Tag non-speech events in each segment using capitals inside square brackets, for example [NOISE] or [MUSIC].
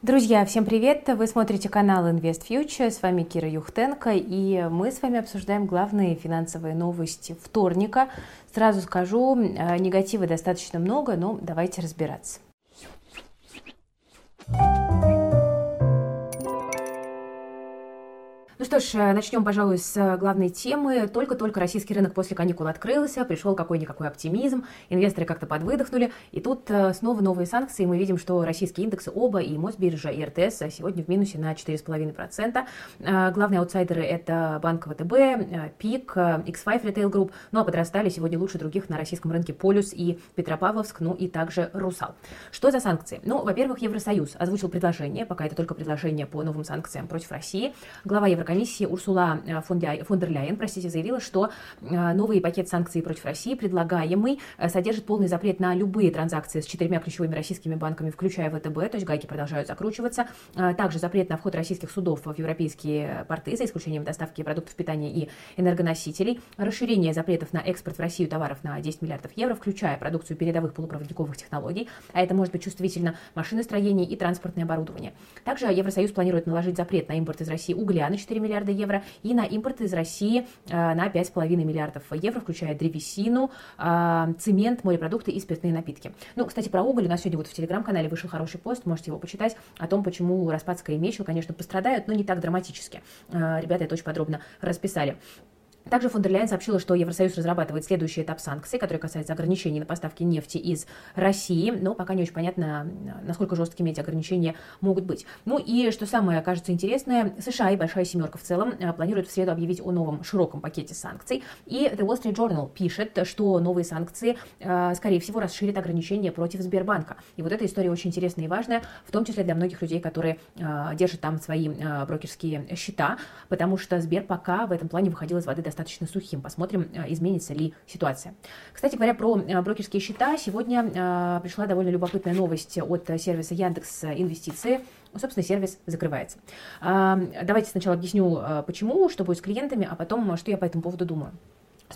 Друзья, всем привет! Вы смотрите канал Invest Future, с вами Кира Юхтенко, и мы с вами обсуждаем главные финансовые новости вторника. Сразу скажу, э, негатива достаточно много, но давайте разбираться. Ну что ж, э, начнем, пожалуй, с э, главной темы. Только-только российский рынок после каникул открылся, пришел какой-никакой оптимизм, инвесторы как-то подвыдохнули, и тут э, снова новые санкции. Мы видим, что российские индексы оба, и Мосбиржа, и РТС сегодня в минусе на 4,5%. Главные аутсайдеры – это Банк ВТБ, ПИК, X5 Retail Group, ну а подрастали сегодня лучше других на российском рынке Полюс и Петропавловск, ну и также Русал. Что за санкции? Ну, во-первых, Евросоюз озвучил предложение, пока это только предложение по новым санкциям против России. Глава Евро Еврокомиссии Урсула э, фон, дер Ляйен простите, заявила, что э, новый пакет санкций против России, предлагаемый, э, содержит полный запрет на любые транзакции с четырьмя ключевыми российскими банками, включая ВТБ, то есть гайки продолжают закручиваться. Также запрет на вход российских судов в европейские порты, за исключением доставки продуктов питания и энергоносителей. Расширение запретов на экспорт в Россию товаров на 10 миллиардов евро, включая продукцию передовых полупроводниковых технологий, а это может быть чувствительно машиностроение и транспортное оборудование. Также Евросоюз планирует наложить запрет на импорт из России угля на 4 4 миллиарда евро, и на импорт из России э, на 5,5 миллиардов евро, включая древесину, э, цемент, морепродукты и спиртные напитки. Ну, кстати, про уголь у нас сегодня вот в телеграм-канале вышел хороший пост, можете его почитать, о том, почему Распадская и Мечел, конечно, пострадают, но не так драматически. Э, ребята это очень подробно расписали. Также фон дер Ляйен сообщила, что Евросоюз разрабатывает следующий этап санкций, который касается ограничений на поставки нефти из России, но пока не очень понятно, насколько жесткими эти ограничения могут быть. Ну и что самое кажется интересное, США и Большая Семерка в целом э, планируют в среду объявить о новом широком пакете санкций. И The Wall Street Journal пишет, что новые санкции, э, скорее всего, расширят ограничения против Сбербанка. И вот эта история очень интересная и важная, в том числе для многих людей, которые э, держат там свои брокерские счета, потому что Сбер пока в этом плане выходил из воды достаточно достаточно сухим. Посмотрим, э, изменится ли ситуация. Кстати говоря, про э, брокерские счета. Сегодня э, пришла довольно любопытная новость от сервиса Яндекс Инвестиции. Собственно, сервис закрывается. Давайте сначала объясню, почему, что будет с клиентами, а потом, что я по этому поводу думаю.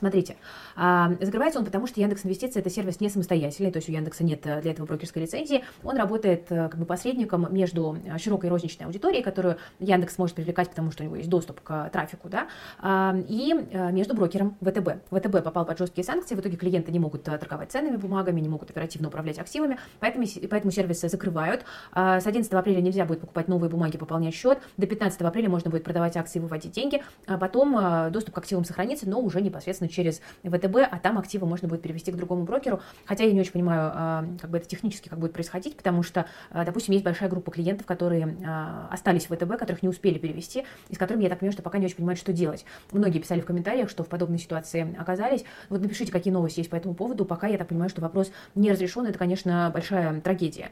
Смотрите, а, закрывается он потому, что Яндекс Инвестиции это сервис не самостоятельный, то есть у Яндекса нет э, для этого брокерской лицензии. Он работает э, как бы посредником между э, широкой розничной аудиторией, которую Яндекс может привлекать, потому что у него есть доступ к трафику, да, а, и между брокером ВТБ. ВТБ попал под жесткие санкции, в итоге клиенты не могут торговать ценными бумагами, не могут оперативно управлять активами, поэтому, поэтому сервисы закрывают. А, с 11 апреля нельзя будет покупать новые бумаги, пополнять счет. До 15 апреля можно будет продавать акции, выводить деньги. А потом доступ к активам сохранится, но уже непосредственно через ВТБ, а там активы можно будет перевести к другому брокеру. Хотя я не очень понимаю, а, как бы это технически как будет происходить, потому что, а, допустим, есть большая группа клиентов, которые а, остались в ВТБ, которых не успели перевести, и с которыми я так понимаю, что пока не очень понимают, что делать. Многие писали в комментариях, что в подобной ситуации оказались. Вот напишите, какие новости есть по этому поводу. Пока я так понимаю, что вопрос не разрешен. Это, конечно, большая трагедия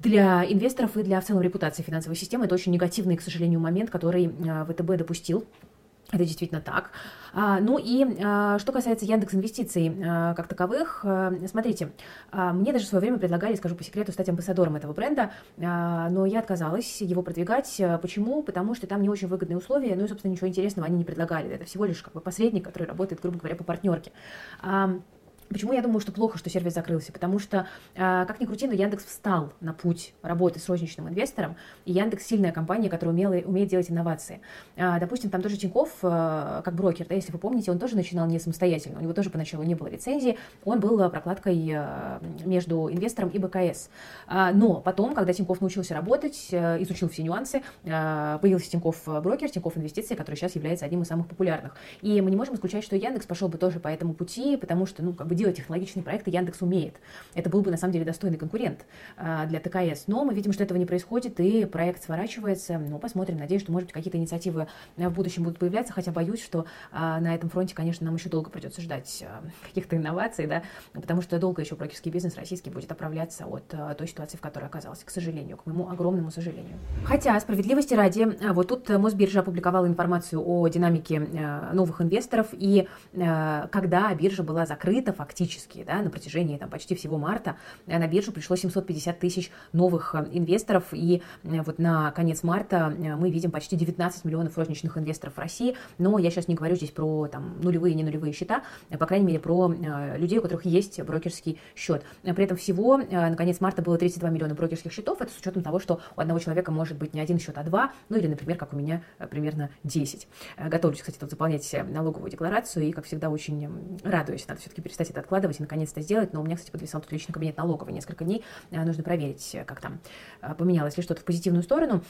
для инвесторов и для в целом репутации финансовой системы. Это очень негативный, к сожалению, момент, который ВТБ допустил это действительно так. А, ну и а, что касается Яндекс Инвестиций а, как таковых, смотрите, мне даже в свое время предлагали, скажу по секрету, стать амбассадором этого бренда, но я отказалась его продвигать. Почему? Потому что там не очень выгодные условия, ну и, собственно, ничего интересного они не предлагали. Это всего лишь как бы посредник, который работает, грубо говоря, по партнерке. Почему я думаю, что плохо, что сервис закрылся? Потому что, а, как ни крути, но Яндекс встал на путь работы с розничным инвестором, и Яндекс сильная компания, которая умела, умеет делать инновации. А, допустим, там тоже Тиньков, а, как брокер, да, если вы помните, он тоже начинал не самостоятельно, у него тоже поначалу не было лицензии, он был прокладкой между инвестором и БКС. Но потом, когда Тиньков научился работать, изучил все нюансы, появился Тиньков брокер, Тиньков инвестиции, который сейчас является одним из самых популярных. И мы не можем исключать, что Яндекс пошел бы тоже по этому пути, потому что, ну, как бы бы делать технологичные проекты Яндекс умеет. Это был бы, на самом деле, достойный конкурент а, для ТКС. Но мы видим, что этого не происходит, и проект сворачивается. Ну, посмотрим. Надеюсь, что, может быть, какие-то инициативы в будущем будут появляться, хотя боюсь, что а, на этом фронте, конечно, нам еще долго придется ждать а, каких-то инноваций, да, потому что долго еще брокерский бизнес российский будет оправляться от той ситуации, в которой оказался, к сожалению, к моему огромному сожалению. Хотя, справедливости ради, вот тут Мосбиржа опубликовала информацию о динамике новых инвесторов, и когда биржа была закрыта, фактически, да, на протяжении там, почти всего марта на биржу пришло 750 тысяч новых инвесторов, и вот на конец марта мы видим почти 19 миллионов розничных инвесторов в России, но я сейчас не говорю здесь про там, нулевые и не нулевые счета, по крайней мере, про людей, у которых есть брокерский счет. При этом всего на конец марта было 32 миллиона брокерских счетов, это с учетом того, что у одного человека может быть не один счет, а два, ну или, например, как у меня, примерно 10. Готовлюсь, кстати, тут заполнять налоговую декларацию, и, как всегда, очень радуюсь. Надо все-таки перестать это откладывать и, наконец-то, сделать. Но у меня, кстати, подвисал тут личный кабинет налоговый несколько дней. Нужно проверить, как там поменялось ли что-то в позитивную сторону.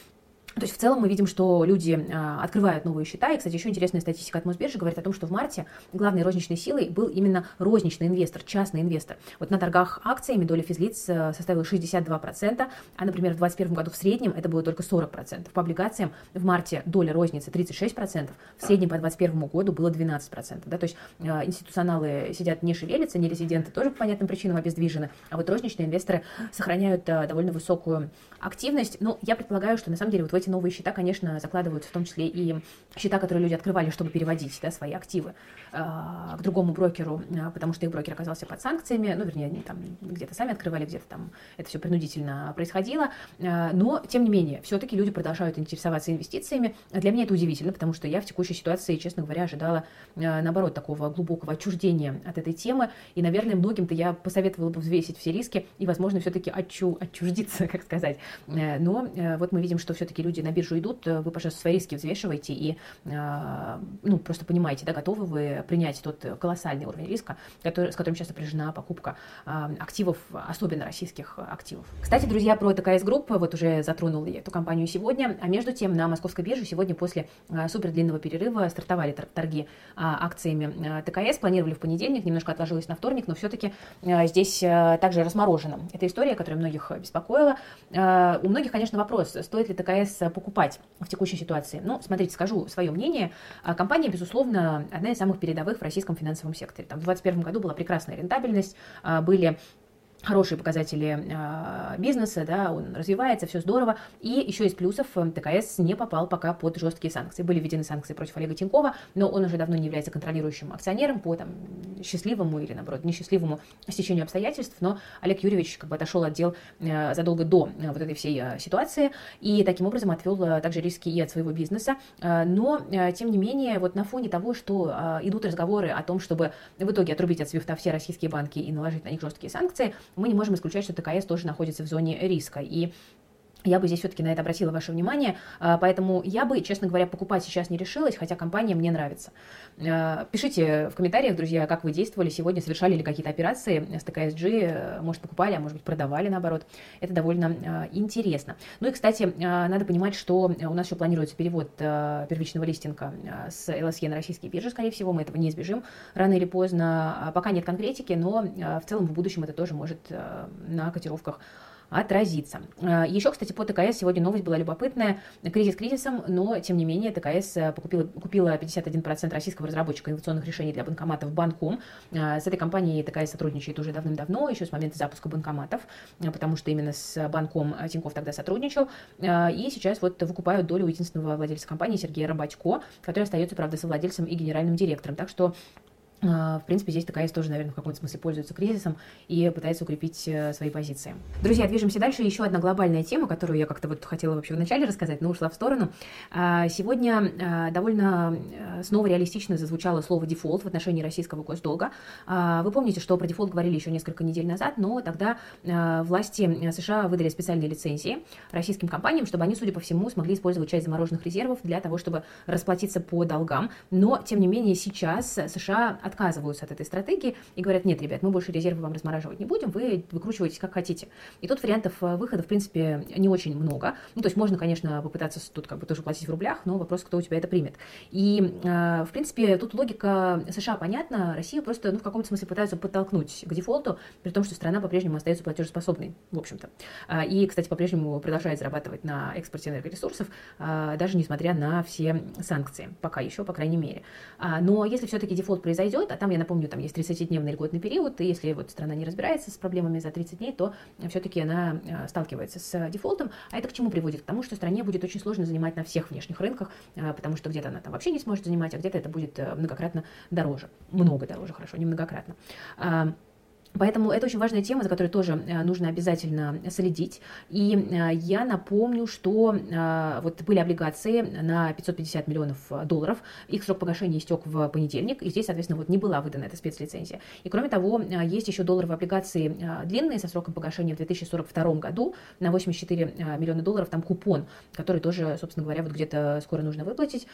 То есть в целом мы видим, что люди а, открывают новые счета. И, кстати, еще интересная статистика от Мосбиржи говорит о том, что в марте главной розничной силой был именно розничный инвестор, частный инвестор. Вот на торгах акциями доля физлиц а, составила 62%, а, например, в 2021 году в среднем это было только 40%. По облигациям в марте доля розницы 36%, в среднем по 2021 году было 12%. Да? То есть а, институционалы сидят не шевелятся, не резиденты тоже по понятным причинам обездвижены, а вот розничные инвесторы сохраняют а, довольно высокую активность. Но я предполагаю, что на самом деле вот в эти новые счета, конечно, закладываются в том числе и счета, которые люди открывали, чтобы переводить да, свои активы э, к другому брокеру, э, потому что их брокер оказался под санкциями, ну, вернее, они там где-то сами открывали, где-то там это все принудительно происходило, э, но, тем не менее, все-таки люди продолжают интересоваться инвестициями. Для меня это удивительно, потому что я в текущей ситуации, честно говоря, ожидала, э, наоборот, такого глубокого отчуждения от этой темы, и, наверное, многим-то я посоветовала бы взвесить все риски и, возможно, все-таки отчу, отчуждиться, [LAUGHS] как сказать, Э, но э, вот мы видим, что все-таки люди на биржу идут, э, вы, пожалуйста, свои риски взвешивайте и ну, просто понимаете, да, готовы вы принять тот колоссальный уровень риска, который, с которым сейчас сопряжена покупка активов, особенно российских активов. Кстати, друзья, про ТКС Групп, вот уже затронул эту компанию сегодня, а между тем на московской бирже сегодня после супер длинного перерыва стартовали торги акциями ТКС, планировали в понедельник, немножко отложилось на вторник, но все-таки здесь также разморожена эта история, которая многих беспокоила. У многих, конечно, вопрос, стоит ли ТКС покупать в текущей ситуации. Ну, смотрите, скажу свое мнение. А, компания, безусловно, одна из самых передовых в российском финансовом секторе. Там в 2021 году была прекрасная рентабельность, а, были хорошие показатели э, бизнеса, да, он развивается, все здорово. И еще из плюсов э, ТКС не попал пока под жесткие санкции. Были введены санкции против Олега Тинькова, но он уже давно не является контролирующим акционером по там, счастливому или, наоборот, несчастливому стечению обстоятельств, но Олег Юрьевич как бы отошел от дел э, задолго до э, вот этой всей ситуации и таким образом отвел также риски и от своего бизнеса. Но, тем не менее, вот на фоне того, что идут разговоры о том, чтобы в итоге отрубить от свифта все российские банки и наложить на них жесткие санкции, мы не можем исключать, что ТКС тоже находится в зоне риска. И я бы здесь все-таки на это обратила ваше внимание, а, поэтому я бы, честно говоря, покупать сейчас не решилась, хотя компания мне нравится. А, пишите в комментариях, друзья, как вы действовали сегодня, совершали ли какие-то операции с ТКСG, может, покупали, а может быть, продавали, наоборот. Это довольно а, интересно. Ну и, кстати, надо понимать, что у нас еще планируется перевод первичного листинга с ЛСЕ на российские биржи, скорее всего, мы этого не избежим рано или поздно. Пока нет конкретики, но в целом в будущем это тоже может на котировках отразится. А, Еще, кстати, по ТКС сегодня новость была любопытная. Кризис кризисом, но, тем не менее, ТКС э, покупила, купила 51% российского разработчика инновационных решений для банкоматов Банком. А, с этой компанией ТКС сотрудничает уже давным-давно, еще с момента запуска банкоматов, потому что именно с Банком Тиньков тогда сотрудничал. И сейчас вот выкупают долю единственного владельца компании Сергея Рыбачко, который остается, правда, совладельцем и генеральным директором. Так что в принципе, здесь ТКС тоже, наверное, в каком-то смысле пользуется кризисом и пытается укрепить э, свои позиции. Друзья, движемся дальше. Еще одна глобальная тема, которую я как-то вот хотела вообще вначале рассказать, но ушла в сторону. А, сегодня а, довольно э, снова реалистично зазвучало слово «дефолт» в отношении российского госдолга. Вы помните, что про дефолт говорили еще несколько недель назад, но тогда власти США выдали специальные лицензии российским компаниям, чтобы они, судя по всему, смогли использовать часть замороженных резервов для того, чтобы расплатиться по долгам. Но, тем не менее, сейчас США от отказываются от этой стратегии и говорят, нет, ребят, мы больше резервы вам размораживать не будем, вы выкручиваетесь как хотите. И тут вариантов э, выхода, в принципе, не очень много. Ну, то есть можно, конечно, попытаться тут как бы тоже платить в рублях, но вопрос, кто у тебя это примет. И, э, в принципе, тут логика США понятна, Россия просто, ну, в каком-то смысле пытается подтолкнуть к дефолту, при том, что страна по-прежнему остается платежеспособной, в общем-то. А, и, кстати, по-прежнему продолжает зарабатывать на экспорте энергоресурсов, даже несмотря на все санкции, пока еще, по крайней мере. А, но если все-таки дефолт произойдет, идет, а там, я напомню, там есть 30-дневный льготный период, и если вот страна не разбирается с проблемами за 30 дней, то все-таки она сталкивается с дефолтом, а это к чему приводит? К тому, что стране будет очень сложно занимать на всех внешних рынках, потому что где-то она там вообще не сможет занимать, а где-то это будет многократно дороже, много дороже, хорошо, не многократно. Поэтому это очень важная тема, за которой тоже э, нужно обязательно следить. И э, я напомню, что э, вот были облигации на 550 миллионов долларов, их срок погашения истек в понедельник, и здесь, соответственно, вот не была выдана эта спецлицензия. И кроме того, есть еще долларовые облигации длинные со сроком погашения в 2042 году на 84 миллиона долларов, там купон, который тоже, собственно говоря, вот где-то скоро нужно выплатить.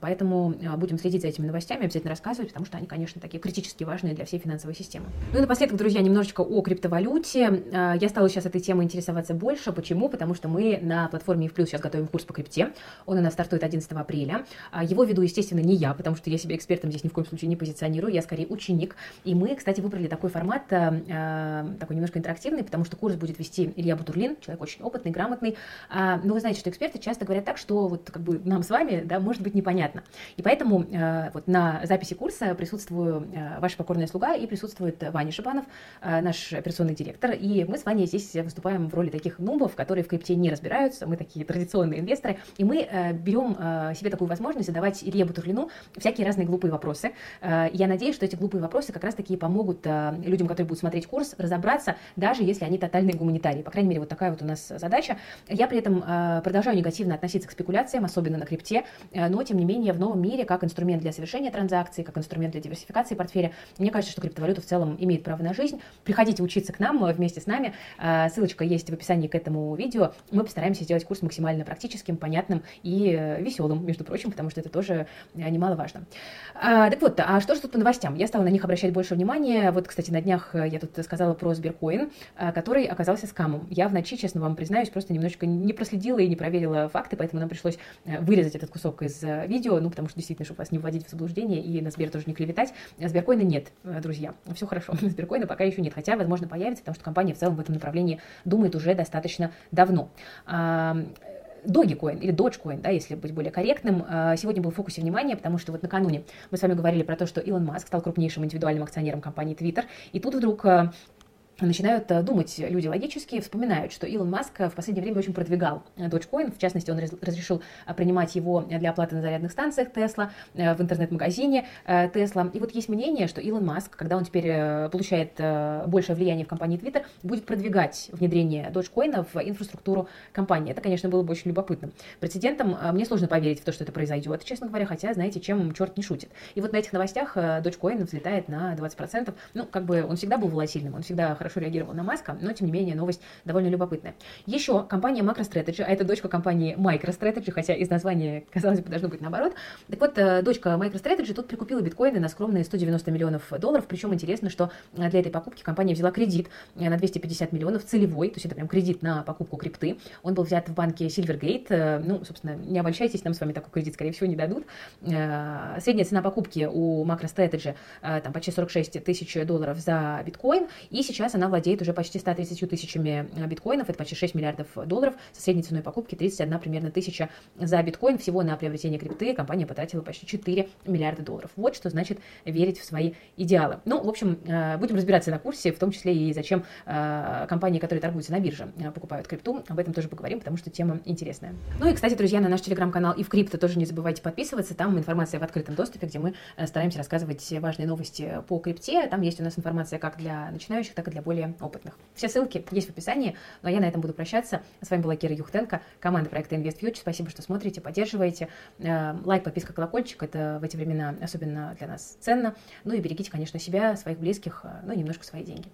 Поэтому будем следить за этими новостями, обязательно рассказывать, потому что они, конечно, такие критически важные для всей финансовой системы. Ну и напоследок Напоследок, друзья, немножечко о криптовалюте. А, я стала сейчас этой темой интересоваться больше. Почему? Потому что мы на платформе в плюс сейчас готовим курс по крипте. Он у нас стартует 11 апреля. А, его веду, естественно, не я, потому что я себя экспертом здесь ни в коем случае не позиционирую. Я скорее ученик. И мы, кстати, выбрали такой формат, а, такой немножко интерактивный, потому что курс будет вести Илья Бутурлин, человек очень опытный, грамотный. Но вы знаете, что эксперты часто говорят так, что вот как бы нам с вами, да, может быть непонятно. И поэтому вот на записи курса присутствую ваша покорная слуга и присутствует Ваня Шипан, Романов, э, наш операционный директор, и мы с Ваней здесь выступаем в роли таких нубов, которые в крипте не разбираются, мы такие традиционные инвесторы, и мы э, берем э, себе такую возможность задавать Илье Бутурлину всякие разные глупые вопросы. Я надеюсь, что эти глупые вопросы как раз-таки помогут людям, которые будут смотреть курс, разобраться, даже если они тотальные гуманитарии. По крайней мере, вот такая вот у нас задача. Я при этом продолжаю негативно относиться к спекуляциям, особенно на крипте, но, тем не менее, в новом мире, как инструмент для совершения транзакций, как инструмент для диверсификации портфеля, мне кажется, что криптовалюта в целом имеет право на жизнь. Приходите учиться к нам вместе с нами. А, ссылочка есть в описании к этому видео. Мы постараемся сделать курс максимально практическим, понятным и э, веселым, между прочим, потому что это тоже э, немаловажно. Так вот, а что же тут по новостям? Я стала на них обращать больше внимания. Вот, кстати, на днях э, я тут сказала про Сберкоин, который оказался скамом. Я в ночи, честно вам признаюсь, просто немножечко не проследила и не проверила факты, поэтому нам пришлось вырезать этот кусок из видео, ну, потому что действительно, чтобы вас не вводить в заблуждение и на Сбер тоже не клеветать. Сберкоина нет, друзья. Все хорошо. [LAUGHS] Сберкоин биткоина пока еще нет, хотя, возможно, появится, потому что компания в целом в этом направлении думает уже достаточно давно. Dogecoin или Dogecoin, да, если быть более корректным, а, сегодня был в фокусе внимания, потому что вот накануне мы с вами говорили про то, что Илон Маск стал крупнейшим индивидуальным акционером компании Twitter, и тут вдруг а, начинают э, думать люди логически, вспоминают, что Илон Маск в последнее время очень продвигал Dogecoin, в частности, он разрешил э, принимать его для оплаты на зарядных станциях Tesla, э, в интернет-магазине Tesla. И вот есть мнение, что Илон Маск, когда он теперь получает большее влияние в компании Twitter, будет продвигать внедрение Dogecoin в инфраструктуру компании. Это, конечно, было бы очень любопытным. Прецедентом мне сложно поверить в то, что это произойдет, честно говоря, хотя, знаете, чем черт не шутит. И вот на этих новостях Dogecoin взлетает на 20%. Ну, как бы он всегда был волатильным, он всегда хорошо хорошо реагировал на Маска, но тем не менее новость довольно любопытная. Еще компания MacroStrategy, а это дочка компании MicroStrategy, хотя из названия, казалось бы, должно быть наоборот. Так вот, э, дочка MicroStrategy тут прикупила биткоины на скромные 190 миллионов долларов, причем интересно, что э, для этой покупки компания взяла кредит э, на 250 миллионов целевой, то есть это прям кредит на покупку крипты. Он был взят в банке Silvergate, ну, собственно, не обольщайтесь, нам с вами такой кредит, скорее всего, не дадут. Средняя цена покупки у MacroStrategy там почти 46 тысяч долларов за биткоин, и сейчас она владеет уже почти 130 тысячами э, биткоинов, это почти 6 миллиардов долларов, со средней ценой покупки 31 примерно тысяча за биткоин. Всего на приобретение крипты компания потратила почти 4 миллиарда долларов. Вот что значит верить в свои идеалы. Ну, в общем, э, будем разбираться на курсе, в том числе и зачем э, компании, которые торгуются на бирже, покупают крипту. Об этом тоже поговорим, потому что тема интересная. Ну и, кстати, друзья, на наш телеграм-канал и в крипто тоже не забывайте подписываться. Там информация в открытом доступе, где мы стараемся рассказывать важные новости по крипте. Там есть у нас информация как для начинающих, так и для более опытных. Все ссылки есть в описании, но я на этом буду прощаться. С вами была Кира Юхтенко, команда проекта InvestFuture. Спасибо, что смотрите, поддерживаете. Э, лайк, подписка, колокольчик – это в эти времена особенно для нас ценно. Ну и берегите, конечно, себя, своих близких, э, ну и немножко свои деньги.